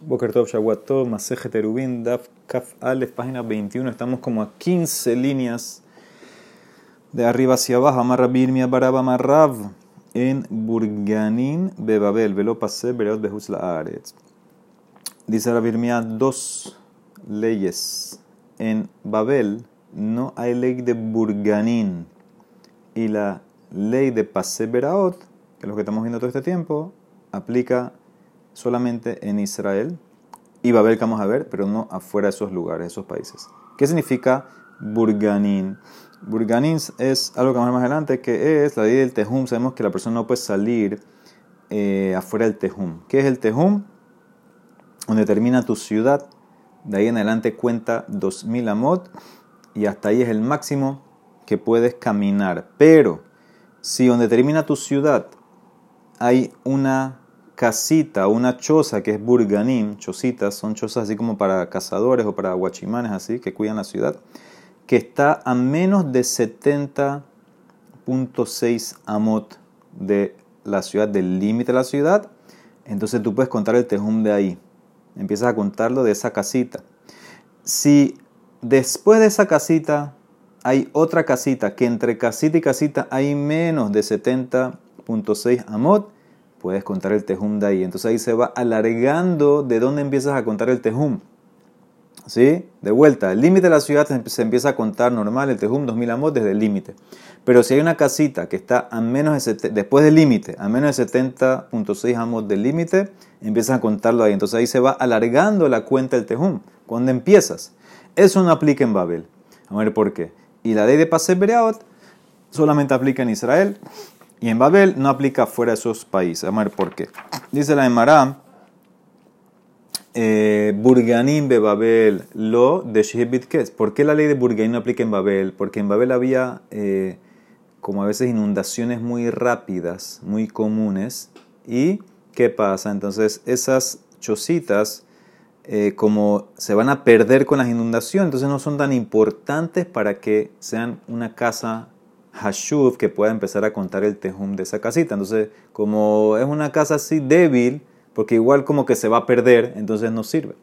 Boker Tov Shawato, Maseje Terubin, Daf Kaf Alef, página 21. Estamos como a 15 líneas de arriba hacia abajo. Amarra Birmia Baraba Marrav en Burganin Bebabel. Velo pasé Bereot Behuz la Aretz. Dice la Birmia dos leyes. En Babel no hay ley de Burganin. Y la ley de Pasé Beraot, que es lo que estamos viendo todo este tiempo, aplica solamente en Israel y Babel que vamos a ver, pero no afuera de esos lugares, esos países. ¿Qué significa Burganin? Burganin es algo que vamos a ver más adelante, que es la ley del Tejum. Sabemos que la persona no puede salir eh, afuera del Tejum. ¿Qué es el Tejum? Donde termina tu ciudad, de ahí en adelante cuenta 2000 amot y hasta ahí es el máximo que puedes caminar. Pero si donde termina tu ciudad hay una casita, una choza que es burganim, chocitas, son chozas así como para cazadores o para guachimanes así que cuidan la ciudad, que está a menos de 70.6 amot de la ciudad, del límite de la ciudad, entonces tú puedes contar el tejum de ahí. Empiezas a contarlo de esa casita. Si después de esa casita hay otra casita, que entre casita y casita hay menos de 70.6 amot, puedes contar el tejum de ahí. Entonces ahí se va alargando de dónde empiezas a contar el tejum. ¿Sí? De vuelta, el límite de la ciudad se empieza a contar normal, el tejum 2000 amot desde el límite. Pero si hay una casita que está a menos de después del límite, a menos de 70.6 amot del límite, empiezas a contarlo ahí. Entonces ahí se va alargando la cuenta del tejum. ¿Cuándo empiezas? Eso no aplica en Babel. A ver por qué. Y la ley de Pasé Bereot solamente aplica en Israel y en Babel no aplica fuera de esos países. Vamos a ver por qué. Dice la Emara, eh, Burganim de Babel, lo de Shehebit ¿Por qué la ley de Burganim no aplica en Babel? Porque en Babel había eh, como a veces inundaciones muy rápidas, muy comunes. ¿Y qué pasa? Entonces esas chocitas, eh, como se van a perder con las inundaciones, entonces no son tan importantes para que sean una casa Hashuv que pueda empezar a contar el tejum de esa casita. Entonces, como es una casa así débil, porque igual como que se va a perder, entonces no sirve.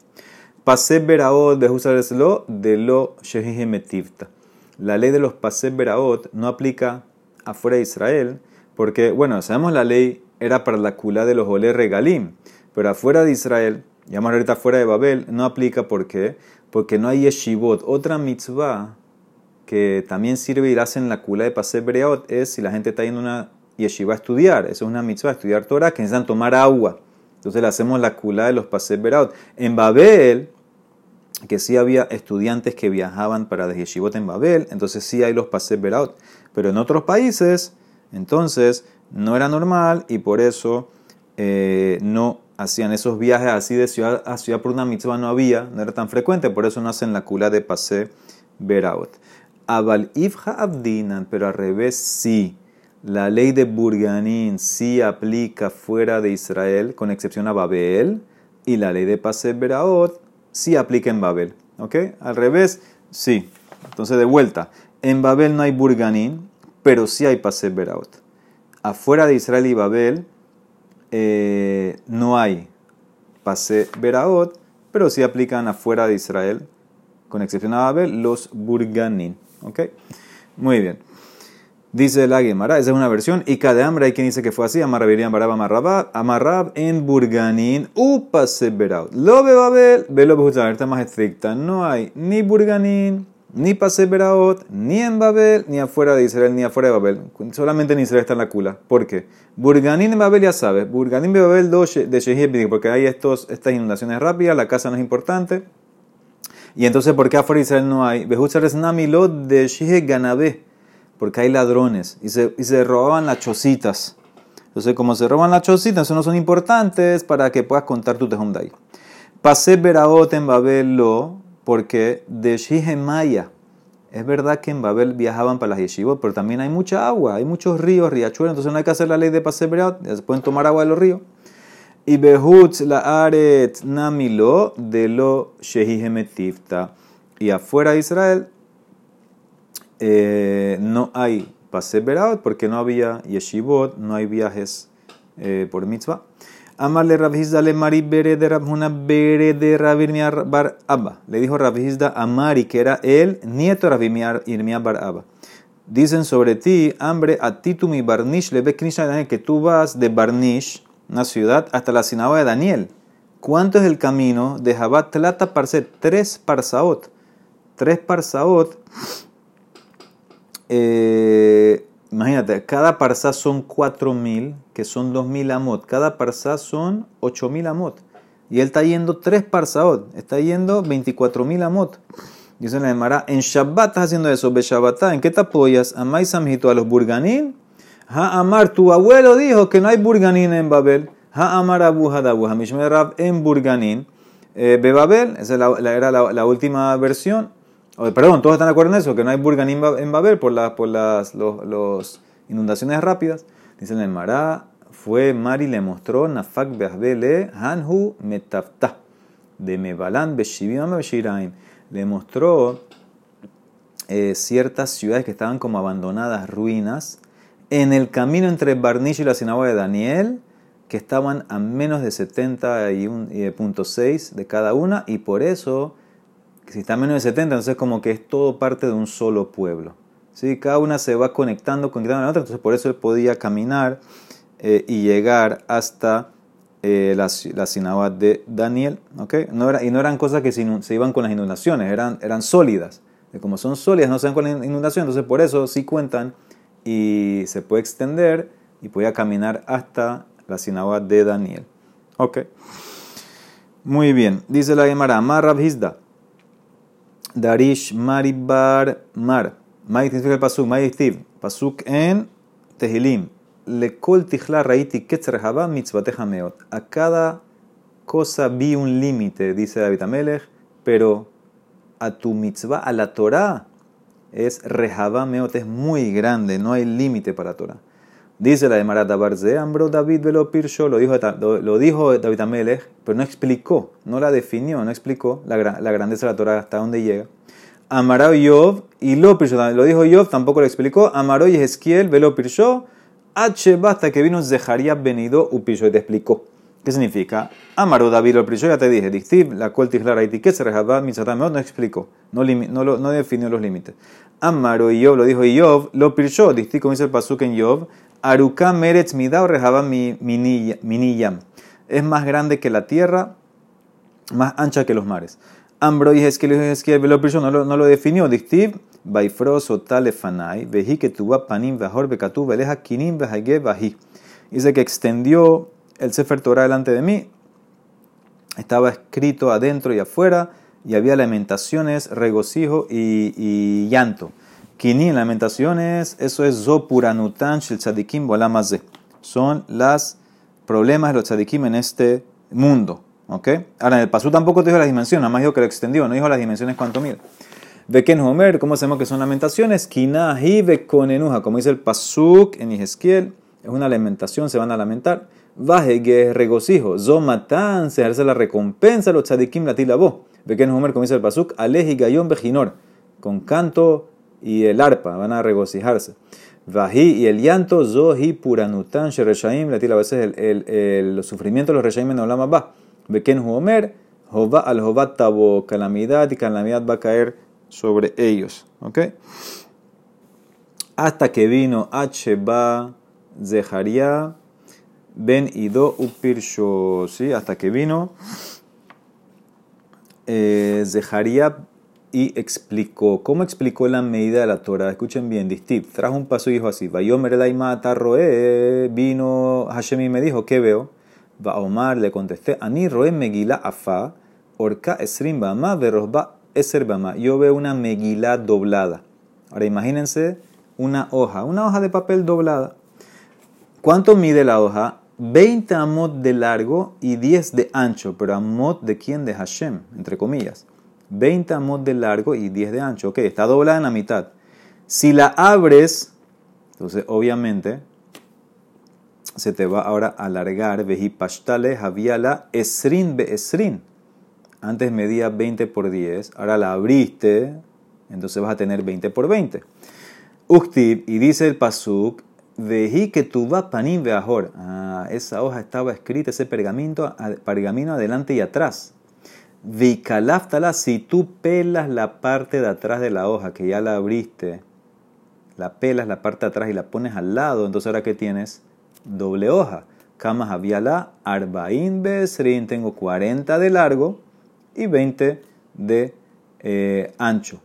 Pasé Beraot de lo de lo Shehimetivta. La ley de los Pasé Beraot no aplica afuera de Israel, porque, bueno, sabemos la ley era para la kula de los Ole Regalim, pero afuera de Israel, ya más ahorita fuera de Babel, no aplica, ¿por qué? Porque no hay yeshivot, otra mitzvah que también sirve y hacen la kula de Pasé Breot es si la gente está yendo una yeshiva a estudiar. Eso es una mitzvah, estudiar Torah, que necesitan tomar agua. Entonces le hacemos la kula de los Pasé Breot. En Babel, que sí había estudiantes que viajaban para de yeshivot en Babel, entonces sí hay los Pasé Breot. Pero en otros países, entonces no era normal y por eso eh, no hacían esos viajes así de ciudad a ciudad por una mitzvah no había, no era tan frecuente, por eso no hacen la kula de Pasé Beraot. Abal Abdinan, pero al revés sí. La ley de Burganín sí aplica fuera de Israel, con excepción a Babel, y la ley de Pasé Beraot sí aplica en Babel. ¿Ok? Al revés, sí. Entonces, de vuelta, en Babel no hay Burganín, pero sí hay Pasé Beraot. Afuera de Israel y Babel eh, no hay Pasé Beraot, pero sí aplican afuera de Israel, con excepción a Babel, los Burganín. ¿Ok? Muy bien. Dice la Gemara, esa es una versión. Y cada hambre hay quien dice que fue así. Amarrabirían barab amarrab, amarrab en Burganín, upase beraut. Lo ve Babel, velo está más estricta. No hay ni Burganín, ni pase beraut, ni en Babel, ni afuera de Israel, ni afuera de Babel. Solamente en Israel está en la cula. ¿Por qué? Burganín en Babel ya sabes. Burganín de Babel de Shehib, porque hay estos, estas inundaciones rápidas, la casa no es importante. Y entonces, ¿por qué afuera de Israel no hay? de porque hay ladrones y se, y se robaban las chocitas. Entonces, como se roban las chocitas, eso no son importantes para que puedas contar tu tejum de ahí. Pasé Beraot en Babel lo, porque de Shihe Maya. Es verdad que en Babel viajaban para las yeshivot, pero también hay mucha agua, hay muchos ríos, riachuelos, entonces no hay que hacer la ley de Pasé Beraot, pueden tomar agua de los ríos. Y behutz la aret namilo de lo shehihemetifta. Y afuera de Israel eh, no hay pase porque no había yeshivot, no hay viajes eh, por mitzvah. Amarle Rabhizda le Mari Bere de Rabhuna Bere de Rabirmia Bar Abba. Le dijo Rabhizda a Mari, que era el nieto de Rabirmia Bar Abba. Dicen sobre ti, hambre, a ti tu mi Barnish, le ve que tú vas de Barnish, una ciudad, hasta la sinagoga de Daniel. ¿Cuánto es el camino de Jabat Tlata Parset? Tres parsaot. Tres parsaot. Eh, imagínate, cada parsa son cuatro mil, que son dos mil amot. Cada parsa son ocho mil amot. Y él está yendo tres parsaot. Está yendo veinticuatro mil amot. Dice la Gemara, en Shabbat estás haciendo eso, Be ¿en qué te apoyas? Amai samhito a los burganín. Ha Amar, tu abuelo dijo que no hay burganín en Babel. Ha Amar Abu Hadabu, Hamishme Rab en burganín. Eh, Babel, esa era la, última versión. perdón, todos están de acuerdo en eso, que no hay burganín en Babel por, las inundaciones rápidas. Dice la Gemara, fue Mari le mostró Nafak Behbele Hanhu Metafta de Mebalan Beshivim le mostró eh, ciertas ciudades que estaban como abandonadas, ruinas, en el camino entre Barnish y la sinagoga de Daniel, que estaban a menos de 70.6 de cada una, y por eso, si está a menos de 70, entonces como que es todo parte de un solo pueblo. ¿Sí? Cada una se va conectando, con la otra, entonces por eso él podía caminar eh, y llegar hasta eh, la, la de Daniel. ¿okay? Y no eran cosas que se, iban con las inundaciones, eran, sólidas. Como son sólidas, no se van con la inundación, entonces por eso sí cuentan y se puede extender y podía caminar hasta la sinagoga de Daniel. Ok. Muy bien. Dice la Gemara, Mar Rabhizda. Darish Maribar Mar. May significa el pasuk, May Pasuk en Tehilim kol tijla raiti mitzvateja meot. A cada cosa vi un límite, dice David Amelech, pero a tu mitzvah, a la Torah, es rejaba meot, es muy grande, no hay límite para Torah. Dice la de Marata Barze, Ambro David velo pirsho, lo dijo, lo dijo David Amelech, pero no explicó, no la definió, no explicó la, la grandeza de la Torah hasta dónde llega. Amaró Yov, y lo lo dijo Yov, tampoco lo explicó. Amaró Yezquiel velo pirsho, H basta que vino Zeharia venido upillo y te explicó. ¿Qué significa? Amaro David lo ya te dije. Dictib, la cual tijlara y se rejaba no explicó. No, no, no definió los límites. Amaro y Yov lo dijo Yov, lo pirchó. Dictib, como dice el pasuk en Yov, Aruka meretz midao rejaba miniyam. Es más grande que la tierra, más ancha que los mares. Ambro y es que lo pirchó, no lo, no lo definió. Dictib, Baifros Otalefanai, veji que tuva panim vejor bekatu veleja kinim vehage baji. Dice que extendió el Sefer Torah delante de mí, estaba escrito adentro y afuera, y había lamentaciones, regocijo y, y llanto. Kinim, lamentaciones, eso es Zopuranutan Shel Tzadikim Bolamaze. Son los problemas de los tzadikim en este mundo. ¿ok? Ahora, en el pasú tampoco te dijo las dimensiones, nada más dijo que lo extendió, no dijo las dimensiones cuánto mide. Veken Homer, ¿cómo sabemos que son lamentaciones? Kinahi Vekonenuja, como dice el Pasuk en Ezequiel, es una lamentación, se van a lamentar. Vajege regocijo, Zomatan, se ejerce la recompensa, los tzadikim latilabo. Veken Homer, dice el Pasuk, Aleji Gayón Bejinor, con canto y el arpa, van a regocijarse. Vaji y el llanto, Zohi Puranutan, Shereshaim, latilabo. Ese es el, el, sufrimiento de los Reshaim en Olama Ba. Veken Homer, Jova al Jovat Tabo, calamidad y calamidad va a caer sobre ellos. ¿Ok? Hasta que vino Hba Zeharia Ben Ido Upirsho. ¿Sí? Hasta que vino eh, y explicó. ¿Cómo explicó la medida de la Torah? Escuchen bien, Distip. Trajo un paso y dijo así: Vayomer Daimata Roe. Vino Hashem me dijo: ¿Qué veo? Va Omar le contesté: Ani Roe Megila Afa. Orca Esrim Bama Verosba Eserbama, yo veo una meguila doblada. Ahora imagínense una hoja, una hoja de papel doblada. ¿Cuánto mide la hoja? 20 amot de largo y 10 de ancho, pero amot de quién? De Hashem, entre comillas. 20 amot de largo y 10 de ancho. Ok, está doblada en la mitad. Si la abres, entonces obviamente se te va ahora a alargar. Vejipashtale javiala esrin esrin. Antes medía 20 por 10, ahora la abriste, entonces vas a tener 20 por 20. Uktib, y dice el Pasuk, Veji que tu va panim veajor. Ah, esa hoja estaba escrita, ese pergamino, pergamino adelante y atrás. Vikalaftala, si tú pelas la parte de atrás de la hoja, que ya la abriste, la pelas la parte de atrás y la pones al lado, entonces ahora que tienes doble hoja. Kamas la arbaín besrin, tengo 40 de largo y 20 de eh, ancho.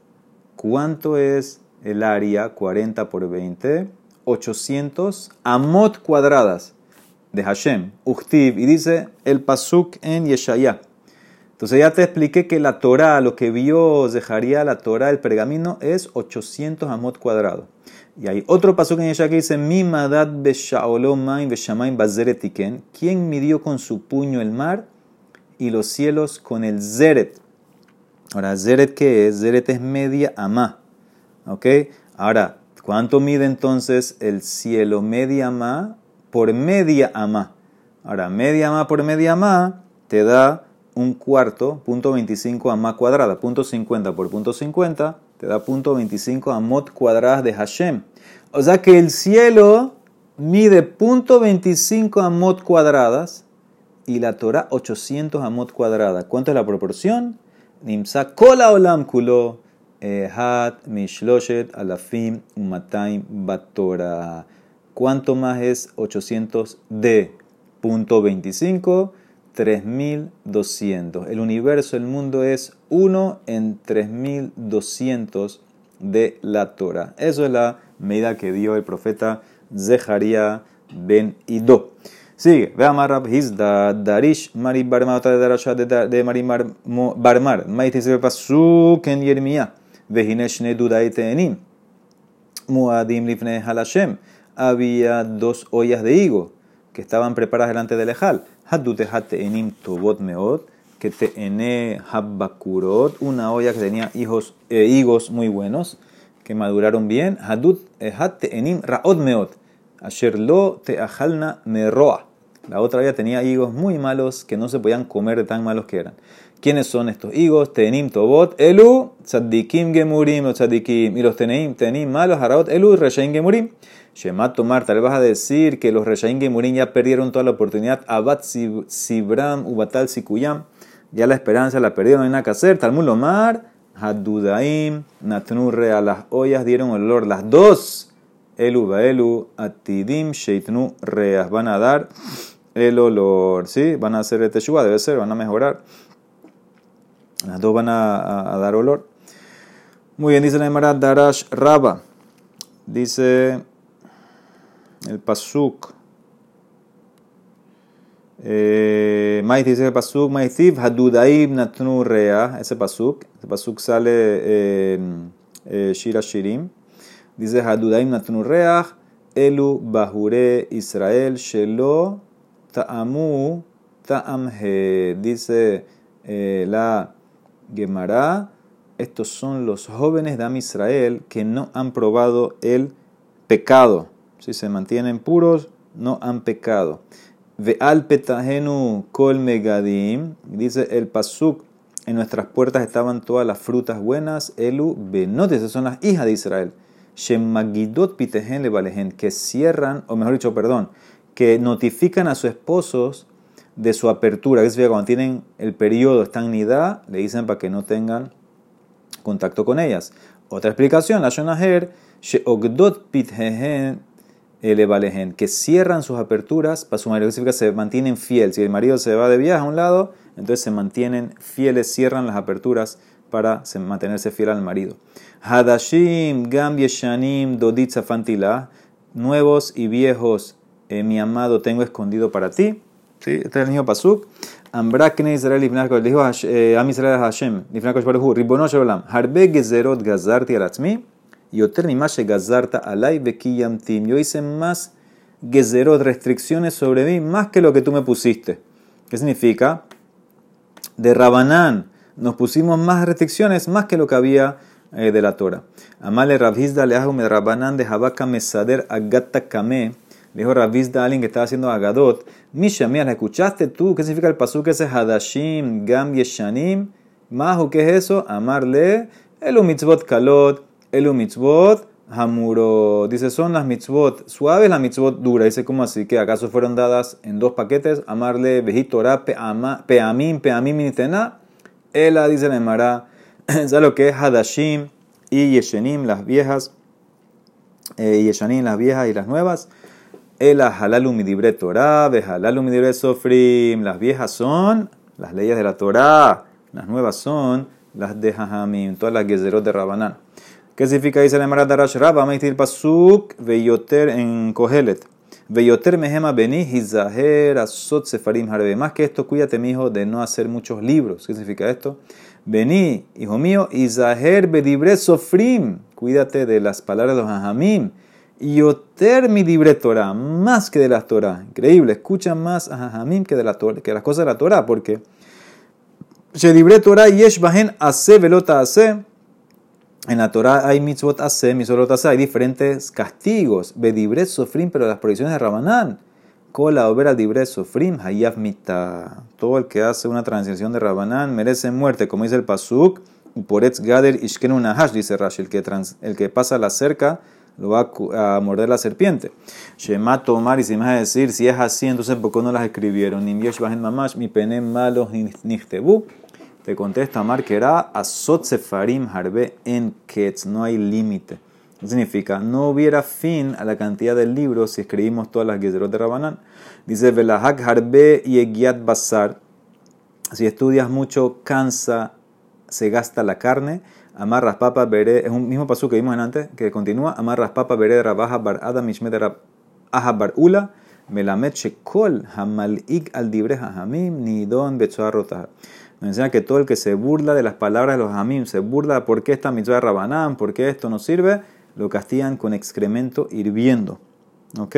¿Cuánto es el área? 40 por 20, 800 amot cuadradas de Hashem, Uchtiv, y dice el pasuk en Yeshaya. Entonces ya te expliqué que la Torah, lo que vio Zeharia, la Torah, el pergamino, es 800 amot cuadrados. Y hay otro paso que en ella que dice, Mi madad bazeretiken. ¿Quién midió con su puño el mar y los cielos con el zeret? Ahora, zeret qué es? Zeret es media amá. ¿Ok? Ahora, ¿cuánto mide entonces el cielo? Media amá por media amá. Ahora, media amá por media amá te da un cuarto, punto 25 amá cuadrada, punto 50 por punto 50, te da punto 25 amot cuadradas de Hashem. O sea que el cielo mide punto 25 amot cuadradas y la Torah 800 amot cuadradas. ¿Cuánto es la proporción? Nimsa kola olam kulo hat mishloshet alafim umataim batora. ¿Cuánto más es 800 de punto 25? 3200. El universo, el mundo es 1 en 3200 de la Torah. Eso es la medida que dio el profeta Zeharia ben Ido. Sigue, ve a Marab Hizda, Darish, Mari Barmar, otra de Darasha de Mari Barmar, Maite se pasuk en Yermia, Muadim lifne halashem. Había dos ollas de higo que estaban preparadas delante del Ejal. Enim tobot meot, que te ene habbakurot, una olla que tenía hijos, eh, higos muy buenos, que maduraron bien. Hadut enim raot meot, asher lo te ajalna meroa. La otra olla tenía higos muy malos que no se podían comer de tan malos que eran. ¿Quiénes son estos higos? Tenim tobot, elu, tzadikim gemurim, o tzadikim. Y los tenim, tenim malos, haraot, elu, reshaim gemurim. Shemat Tomar, tal vas a decir que los Reshaim Gemurim ya perdieron toda la oportunidad. Abat Sibram, Ubatal Sikuyam, ya la esperanza la perdieron, no hay nada que hacer. Talmud Lomar, Hadudaim, Natnurre, a las ollas dieron olor. Las dos, Elu Baelu, Atidim, Sheitnu Reas, van a dar el olor. ¿Sí? Van a hacer el teshuva, debe ser, van a mejorar. Las dos van a, dar olor. Muy bien, dice la Emara Darash Raba. Dice el pasuk. Eh, dice el pasuk, Maistiv hadudaib natnu rea, ese pasuk, ese pasuk sale en eh, Shira Shirim. Dice hadudaib natnu rea, elu bahure Israel shelo ta'amu ta'amhe. Dice eh, la Gemara, estos son los jóvenes de Am Israel que no han probado el pecado si se mantienen puros, no han pecado. Ve al petahenu kol megadim, dice el pasuk, en nuestras puertas estaban todas las frutas buenas, elu benot, esas son las hijas de Israel. Shemagidot pitehen levalehen, que cierran, o mejor dicho, perdón, que notifican a sus esposos de su apertura, que es cuando tienen el periodo, están nidá, le dicen para que no tengan contacto con ellas. Otra explicación, la shonaher, que cierran sus aperturas para su marido, que significa se mantienen fieles. Si el marido se va de viaje a un lado, entonces se mantienen fieles, cierran las aperturas para mantenerse fiel al marido. Hadashim, Gam Yeshanim, nuevos y viejos, eh, mi amado, tengo escondido para ti. ¿Sí? Este es el niño Pasuk. Ambrakne Israel Ibnakol, dijo eh, Am Israel Hashem, Ibnakol Baruhu, Ribono Shalom, Harbe Gezerot Gazarti Aratzmi, y ni más gazarta alay bekiyamtim. Yo hice más gezerot, restricciones sobre mí, más que lo que tú me pusiste. ¿Qué significa? De Rabanán nos pusimos más restricciones, más que lo que había eh, de la Torah. Amale Rabhizda le Rabanán de Habaka Mesader Agata Kame. Dijo Rabhizda a alguien que estaba haciendo Agadot. Misha, mira, ¿la escuchaste tú? ¿Qué significa el pasuk ese Hadashim, Gam Yeshanim? Mahu, ¿qué es eso? Amarle, el mitzvot kalot, Elu mitzvot, Hamuro. Dice, son las mitzvot suaves, la mitzvot dura. Dice, ¿cómo así? ¿Que acaso fueron dadas en dos paquetes? Amarle, vejitorá, peamim, peamim, minitena. Ela, dice la Emara, ¿sabes lo que es Hadashim y Yeshenim, las viejas? Eh, Yeshanim, las viejas y las nuevas. Ela, halalu midibre Torah, halalu midibre sofrim. Las viejas son las leyes de la Torah. Las nuevas son las de Jajamim, todas las gezerot de Rabanán. ¿Qué significa? Dice la Emara Darash Rabba, Maitil Pasuk, Veyoter en Kohelet. Veyoter mehema beni hizaher asot sefarim harbe. Más que esto, cuídate, mi hijo, de no hacer muchos libros. ¿Qué significa esto? Vení, hijo mío, izaher bedibre sofrim. Cuídate de las palabras de los hajamim. Yoter mi dibre Torah, más que de las Torah. Increíble, escucha más a hajamim que de la las cosas de la Torah, porque Shedibre Torah yesh ase velota ase. En la Torah hay mitzvot ase, mitzvot ase, hay diferentes castigos. Bedibre sofrim, pero las prohibiciones de Rabanán. Kola obera dibre sofrim, hayav mita. Todo el que hace una transición de Rabanán merece muerte, como dice el Pasuk. Uporetz gader ishkenu nahash, dice Rashi, el que, el que pasa la cerca lo va a morder la serpiente. Shema tomar, y si me vas a decir, si es así, entonces ¿por qué no las escribieron? Bajen mamash, mi pene malos nichtebu. Te contesta Mar que era Asot Sefarim Harbe en Ketz, no hay límite. significa? No hubiera fin a la cantidad de libros si escribimos todas las Gezerot de Rabanán. Dice Velahak Harbe y Egiat Basar. Si estudias mucho, cansa, se gasta la carne. Amarras papa veré, es un mismo paso que vimos antes, que continúa. Amarras papa veré rabaja bar adam mishmet bar ula. Melamet shekol hamal'ik al dibre hamim nidon betzoar nos enseña que todo el que se burla de las palabras de los amim, se burla por qué esta mitzvah de Rabanán, por qué esto no sirve, lo castigan con excremento hirviendo. ¿Ok?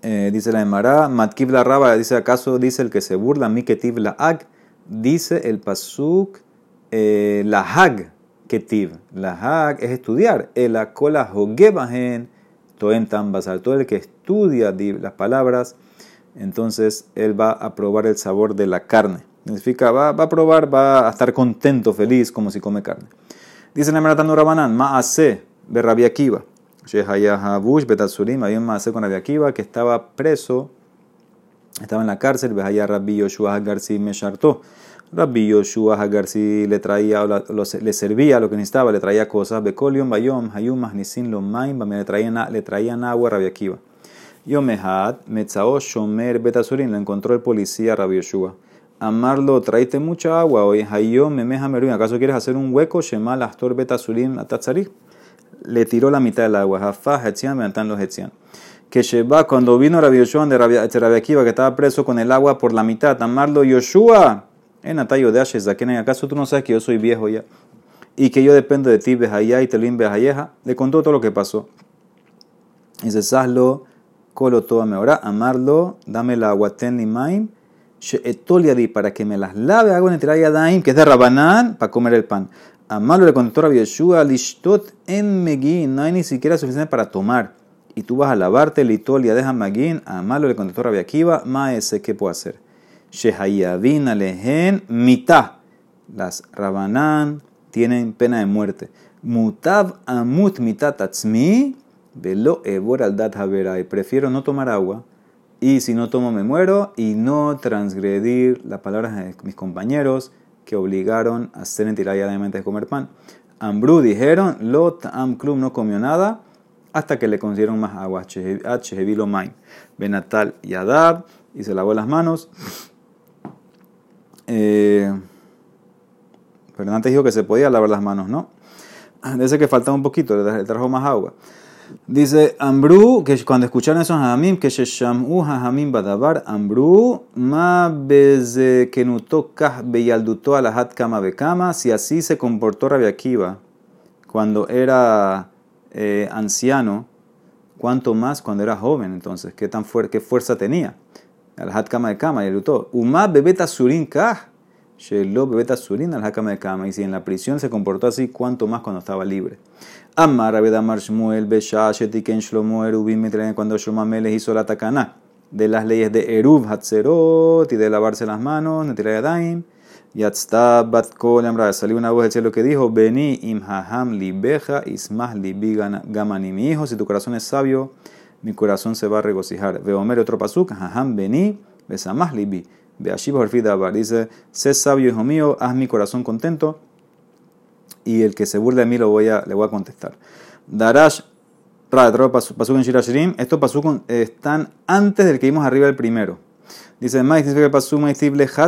Eh, dice la Emara, Matkiv la Raba, dice acaso, dice el que se burla, Miketiv la Ag, dice el Pasuk, eh, la Hag Ketiv. La Hag es estudiar. El Akola Hogebahen, Toem Tambasar. Todo el que estudia las palabras entonces él va a probar el sabor de la carne. Significa, va, va a probar, va a estar contento, feliz, como si come carne. Dice la Meratanu Rabanán, Maase, de Rabbi Akiva. Shehayahabush Betatsurim, había un Maase con Rabbi Akiva que estaba preso, estaba en la cárcel, Behaya Rabbi Yoshua Hagarsi Meshartó. Rabbi Yoshua Hagarsi le traía, le servía lo que necesitaba, le traía cosas. Bekolion Bayom, Hayum Mahnisin Lomaim, le traían, le traían agua Rabbi Akiva. Yomehat, Metzao Shomer Betasurin, lo encontró el policía Rabbi Yoshua. Amarlo, traíste mucha agua hoy. Hayom Memeja Meruin, ¿acaso quieres hacer un hueco? Shemal Astor Betasurin Atatzari. Le tiró la mitad del agua. Jafá, Hetzian, Mentan los Hetzian. Que Sheba, cuando vino Rabbi Yoshua de Rabbi Akiva, que estaba preso con el agua por la mitad, amarlo, Yoshua, en Atayo de Ashes, ¿acaso tú no sabes que yo soy viejo ya? Y que yo dependo de ti, Behayá y Telim Behayeja. Le contó todo lo que pasó. Y dice, Saslo Colo toda me ora, amarlo, dame la aguaten limaim, di para que me las lave, hago en daim, que es de rabanán, para comer el pan. Amarlo le contestó a Yeshua, lishtot en megin, no hay ni siquiera suficiente para tomar. Y tú vas a lavarte, litolia, deja magin, amarlo le contestó a Akiva, maese, ¿qué puedo hacer? Shehayavin alehen mita. Las rabanán tienen pena de muerte. Mutav amut mitatatzmi Velo evor al dat y Prefiero no tomar agua y si no tomo me muero y no transgredir las palabras de mis compañeros que obligaron a hacer mente de comer pan. Ambrú dijeron, Lot Am Club no comió nada hasta que le consiguieron más agua. Chehevilo Main. Benatal y Adab y se lavó las manos. Eh, pero antes dijo que se podía lavar las manos, ¿no? Dice que faltaba un poquito, le trajo más agua. Dice Ambru, que cuando escucharon esos Hamim, que Sheshamu Hamim Badabar, Ambru, ma beze kenutokah beyalduto alahat kama bekama, si así se comportó Rabbi Akiva cuando era eh, anciano, cuánto más cuando era joven, entonces, qué tan fuerte, qué fuerza tenía. Alahat kama de kama, y Uma bebeta surin kah, shelo bebeta surin alahat kama de kama, y si en la prisión se comportó así, cuánto más cuando estaba libre. Amar Abedamar Shmuel Beshash Etiken Shlomo Erubim cuando Shlomo Ameles hizo la takana de las leyes de Erub Hatzerot y de lavarse las manos, Netirayadaim. Yatzta bat kol salió una voz del cielo que dijo, Vení im haham libeja ismah libi gamani. Mi hijo, si tu corazón es sabio, mi corazón se va a regocijar. Veomer otro pasuk, haham vení, besamah libi. Beashiba dice, sé sabio, hijo mío, haz mi corazón contento, y el que se burle de mí lo voy a, le voy a contestar. Darash, pasuk en Shirashirim, estos pasuk están antes del que vimos arriba el primero. Dice, que el pasuk Maíz,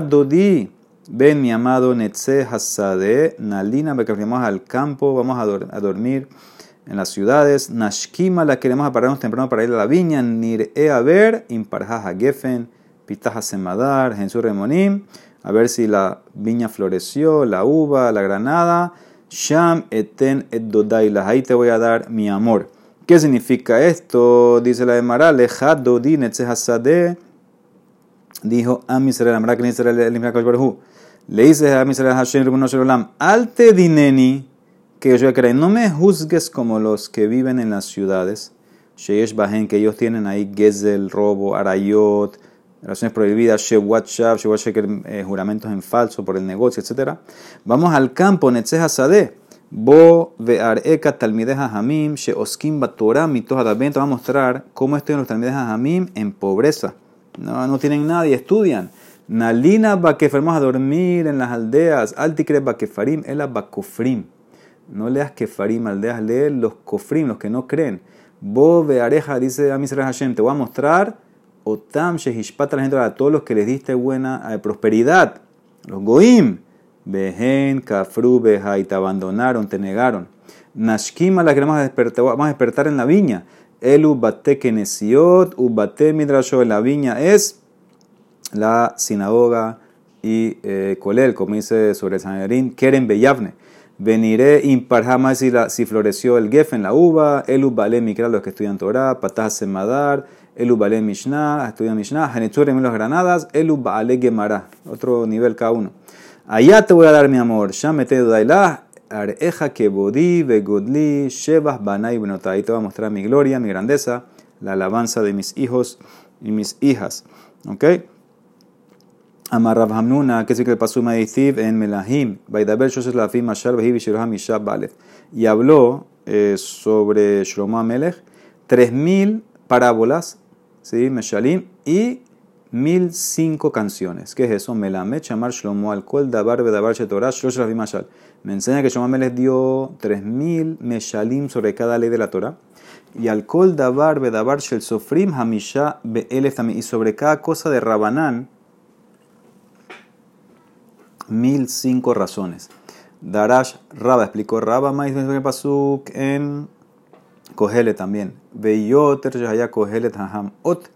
dodi Ven, mi amado Netze Hasade, Nalina, porque vamos al campo, vamos a, dormir en las ciudades. Nashkima, la queremos apararnos temprano para ir a la viña. Nir e a ver, imparjaja gefen, pitaja semadar, su remonim. A ver si la viña floreció, la uva, la granada. Sham eten et dodailas. Ahí te voy a dar mi amor. ¿Qué significa esto? Dice la de Mara, lejad dodi netze hasade. Dijo a Israel, Amra que Israel el le dice a Hashem alte dineni, que yo creo, no me juzgues como los que viven en las ciudades, Sheyesh Bahen, que ellos tienen ahí Gezel, robo, arayot, relaciones prohibidas, Shewat Shab, Shewat eh, juramentos en falso por el negocio, etc. Vamos al campo, Netzeh Hasadeh. Bo ve'areka talmideja hamim she oskim batora mitos adavent. Vamos a mostrar cómo estoy en los talmideja hamim en pobreza. No, no tienen nada y estudian. Nalina bakefar, a dormir en las aldeas. Altikre bakefarim, el bakofrim. No leas kefarim, aldeas, lee los kofrim, los que no creen. Bo areja, dice a Misra Hashem, te voy a mostrar. Otam shehishpat a todos los que les diste buena eh, prosperidad. Los goim. Behen, kafru, beha, y te abandonaron, te negaron. Nashkima la queremos despertar, vamos a despertar en la viña. Elu bate kenesiot, ubate midrasho, la viña es la sinagoga y eh, como dice sobre el Keren Beyavne. Veniré imparjama si, si floreció el en la uva, Elu Bale Mikra, los que estudian Torah, Patah Semadar, Elu Bale Mishnah, estudian Mishnah, en los Granadas, Elu Bale Gemara, otro nivel cada uno. Allá te voy a dar mi amor, Shamete Dailah, Areja Kebodi, Begodli, Shebas Banai Benotah. Ahí te voy a mostrar mi gloria, mi grandeza, la alabanza de mis hijos y mis hijas. ¿Ok? Shoshes Lafim Mashar Behiv Shiroham Mishab Balef. Y habló eh, sobre Shlomo Amelech, tres mil parábolas, ¿sí? Meshalim, y mil cinco canciones. ¿Qué es eso? Shlomo Dabar Bedabar Shetorah, Shlosh Mashal. Me enseña que Shlomo Amelech dio tres Meshalim sobre cada ley de la Torah. Y Dabar Bedabar Shel Sofrim Hamisha Beelef. Y sobre cada cosa de Rabanán, mil cinco razones. Darash Raba explicó Raba más pasuk en Kohele también. Veyoter Yahya Kohele Taham Ot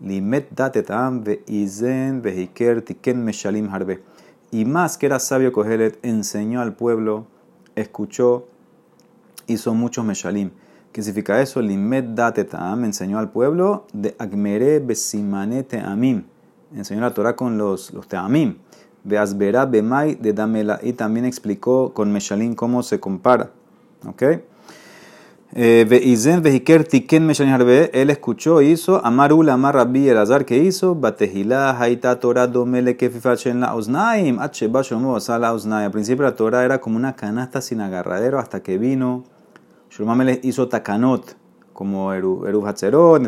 Limet Datetam Ve Izen Vehiker Tiken Meshalim Harbe. Y más que era sabio Kohelet, enseñó al pueblo, escuchó, hizo muchos Meshalim. ¿Qué significa eso? Limet Datetam enseñó al pueblo de Agmere Besimanete Amim. Enseñó la Torah con los, los Teamim. Bemai de Damela. Y también explicó con Meshalin cómo se compara. ¿Ok? Eh, Veizen Harbe. Él escuchó, hizo. Amarul Amar Rabbi Elazar que hizo. Batehila Haita Torah Domele Kefifachen la Oznaim. Shomo Sala Oznaim. Al principio la Torah era como una canasta sin agarradero hasta que vino. Shulomamele hizo takanot como Eru Hatzerot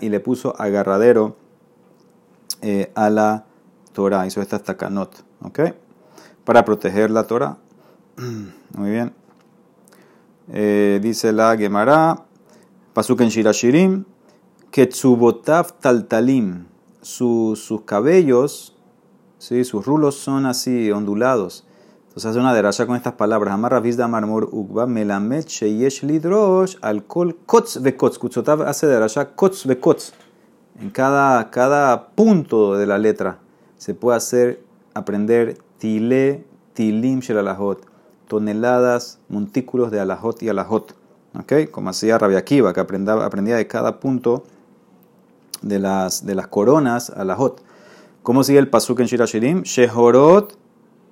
y le puso agarradero eh, a la Torah, hizo estas takanot, ¿ok? Para proteger la Torah. Muy bien. Eh, dice la Gemara, Pasuk en Shirashirim, Ketsubotav taltalim, sus cabellos, ¿sí? sus rulos son así ondulados. Entonces hace una derasha con estas palabras. Amar de marmor ugba melamet sheyesh lidrosh alcohol kotz vekotz. Kutsotav hace derasha kotz vekotz. En cada, cada punto de la letra se puede hacer, aprender tile, tilim shel alajot, toneladas, montículos de alajot y alajot. ¿Ok? Como hacía Rabia Akiva, que aprendía, de cada punto de las, de las coronas alajot. ¿Cómo sigue el pasuk en Shirashirim? Shehorot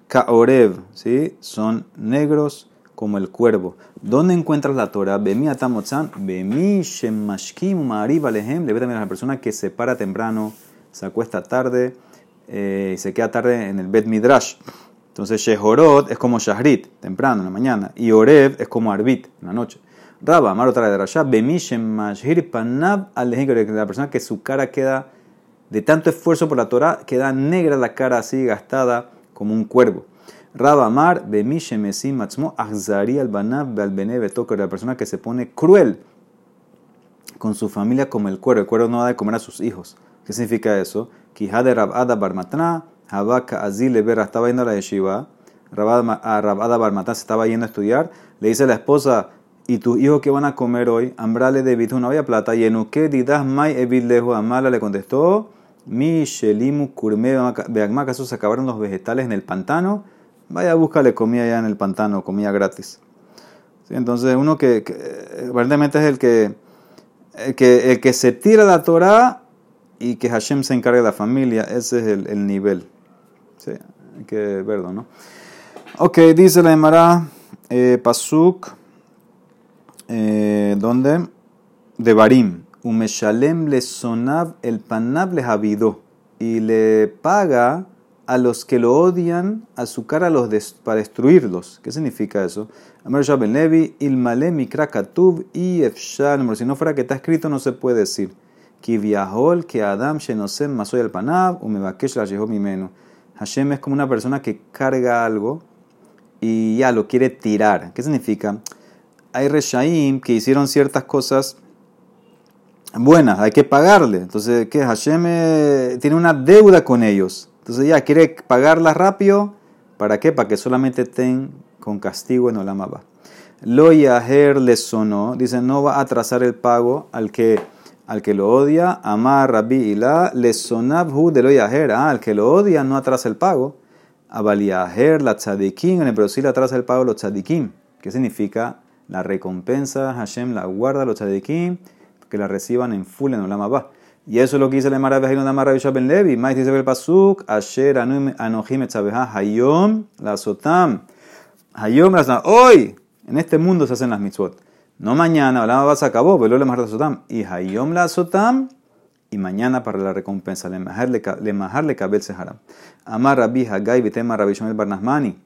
kaorev, ¿sí? Son negros como el cuervo. ¿Dónde encuentras la Torah? Bemi atamotzan, bemi shemashkim ma'ariv lehem. Le ve también a la persona que se para temprano, se acuesta tarde, eh, se queda tarde en el Bet Midrash. Entonces, Shehorot es como Shahrit, temprano, en la mañana. Y Orev es como Arbit, en la noche. Raba, Amar otra de Rasha, Bemishem Mashhir Panab al la persona que su cara queda, de tanto esfuerzo por la Torah, queda negra la cara así, gastada, como un cuervo. Raba Amar, Bemishem Esim Matzmo, Achzari al Banab, Balbene Betoker, la persona que se pone cruel con su familia como el cuervo. El cuervo no da de comer a sus hijos. ¿Qué significa eso? Kijade Rabada Barmatna, Habaka Azil Lebera estaba yendo a la yeshiva. Rabada Barmatna se estaba yendo a estudiar. Le dice a la esposa, ¿Y tus hijos qué van a comer hoy? Ambrale de no había plata. Y en didas mai evit lejo amala le contestó, mi shelimu kurme beagmakaso se acabaron los vegetales en el pantano. Vaya, búscale comida allá en el pantano, comida gratis. Entonces, uno que, verdaderamente es el que, el que, el que se tira la Torah y que Hashem se encargue de la familia, ese es el, el nivel. Sí, hay que verlo, ¿no? Ok, dice la Emara, eh, Pasuk eh, ¿dónde? De Barim. Umeshalem le sonav el panab le habido. Y le paga a los que lo odian a su cara los para destruirlos. ¿Qué significa eso? Amar Ben Levi, ilmale mikra katuv y efshal. Si no fuera que está escrito, no se puede decir. Que Adam shenosem masoy el panab, la mi. Hashem es como una persona que carga algo y ya lo quiere tirar. ¿Qué significa? hay Reshaim que hicieron ciertas cosas buenas, hay que pagarle. Entonces, ¿qué? Hashem eh, tiene una deuda con ellos. Entonces ya quiere pagarla rápido. ¿Para qué? Para que solamente estén con castigo en Olamaba. Lo Yaher le sonó, dice, no va a atrasar el pago al que, al que lo odia. Amar Rabbi la le sonabhu de lo. Ah, al que lo odia no atrasa el pago. Abal Yaher la tzadikim, pero sí le atrasa el pago los tzadikim. ¿Qué significa? La recompensa Hashem la guarda los tzadikim que la reciban en full en Olam. Y eso es lo que dice la Mara Bejilon Mara Ben Levi. Más dice el Pasuk, Asher Anohim Etzabeha Hayom la Sotam. Hayom la. Hoy, en este mundo se hacen las mitzvot. No mañana, Olam Abba se acabó, pero le la Sotam. Y Hayom la Sotam. Y mañana para la recompensa. Le Mahar le Kabel Seharam. Amar Rabbi Hagai Vitema Rabbi Shomel Barnasmani.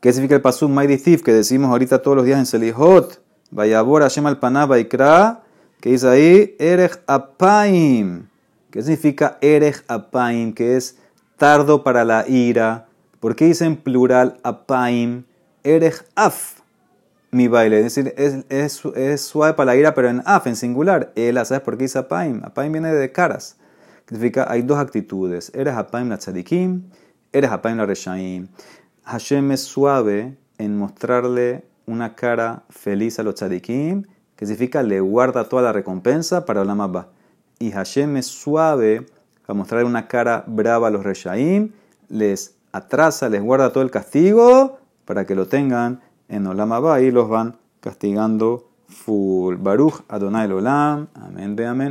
¿Qué significa el pasuk Maidithif que decimos ahorita todos los días en Selihot? Vayabor Hashem al Panah Vaikra, que dice ahí Erech Apaim. ¿Qué significa Erech Apaim? Que es tardo para la ira. ¿Por qué dice en plural Apaim? Erech Af. Mi baile, es decir, es, es, suave para la ira, pero en af, en singular. Ela, ¿sabes por qué dice apaim? Apaim viene de caras. Significa, hay dos actitudes. Eres apaim la tzadikim, eres apaim la reshaim. Hashem es suave en mostrarle una cara feliz a los tzadikim, que significa le guarda toda la recompensa para la Abba. Y Hashem es suave a mostrarle una cara brava a los reshaim, les atrasa, les guarda todo el castigo para que lo tengan en Olam Abba y los van castigando full. Baruch Adonai Olam. Amén, ve amén.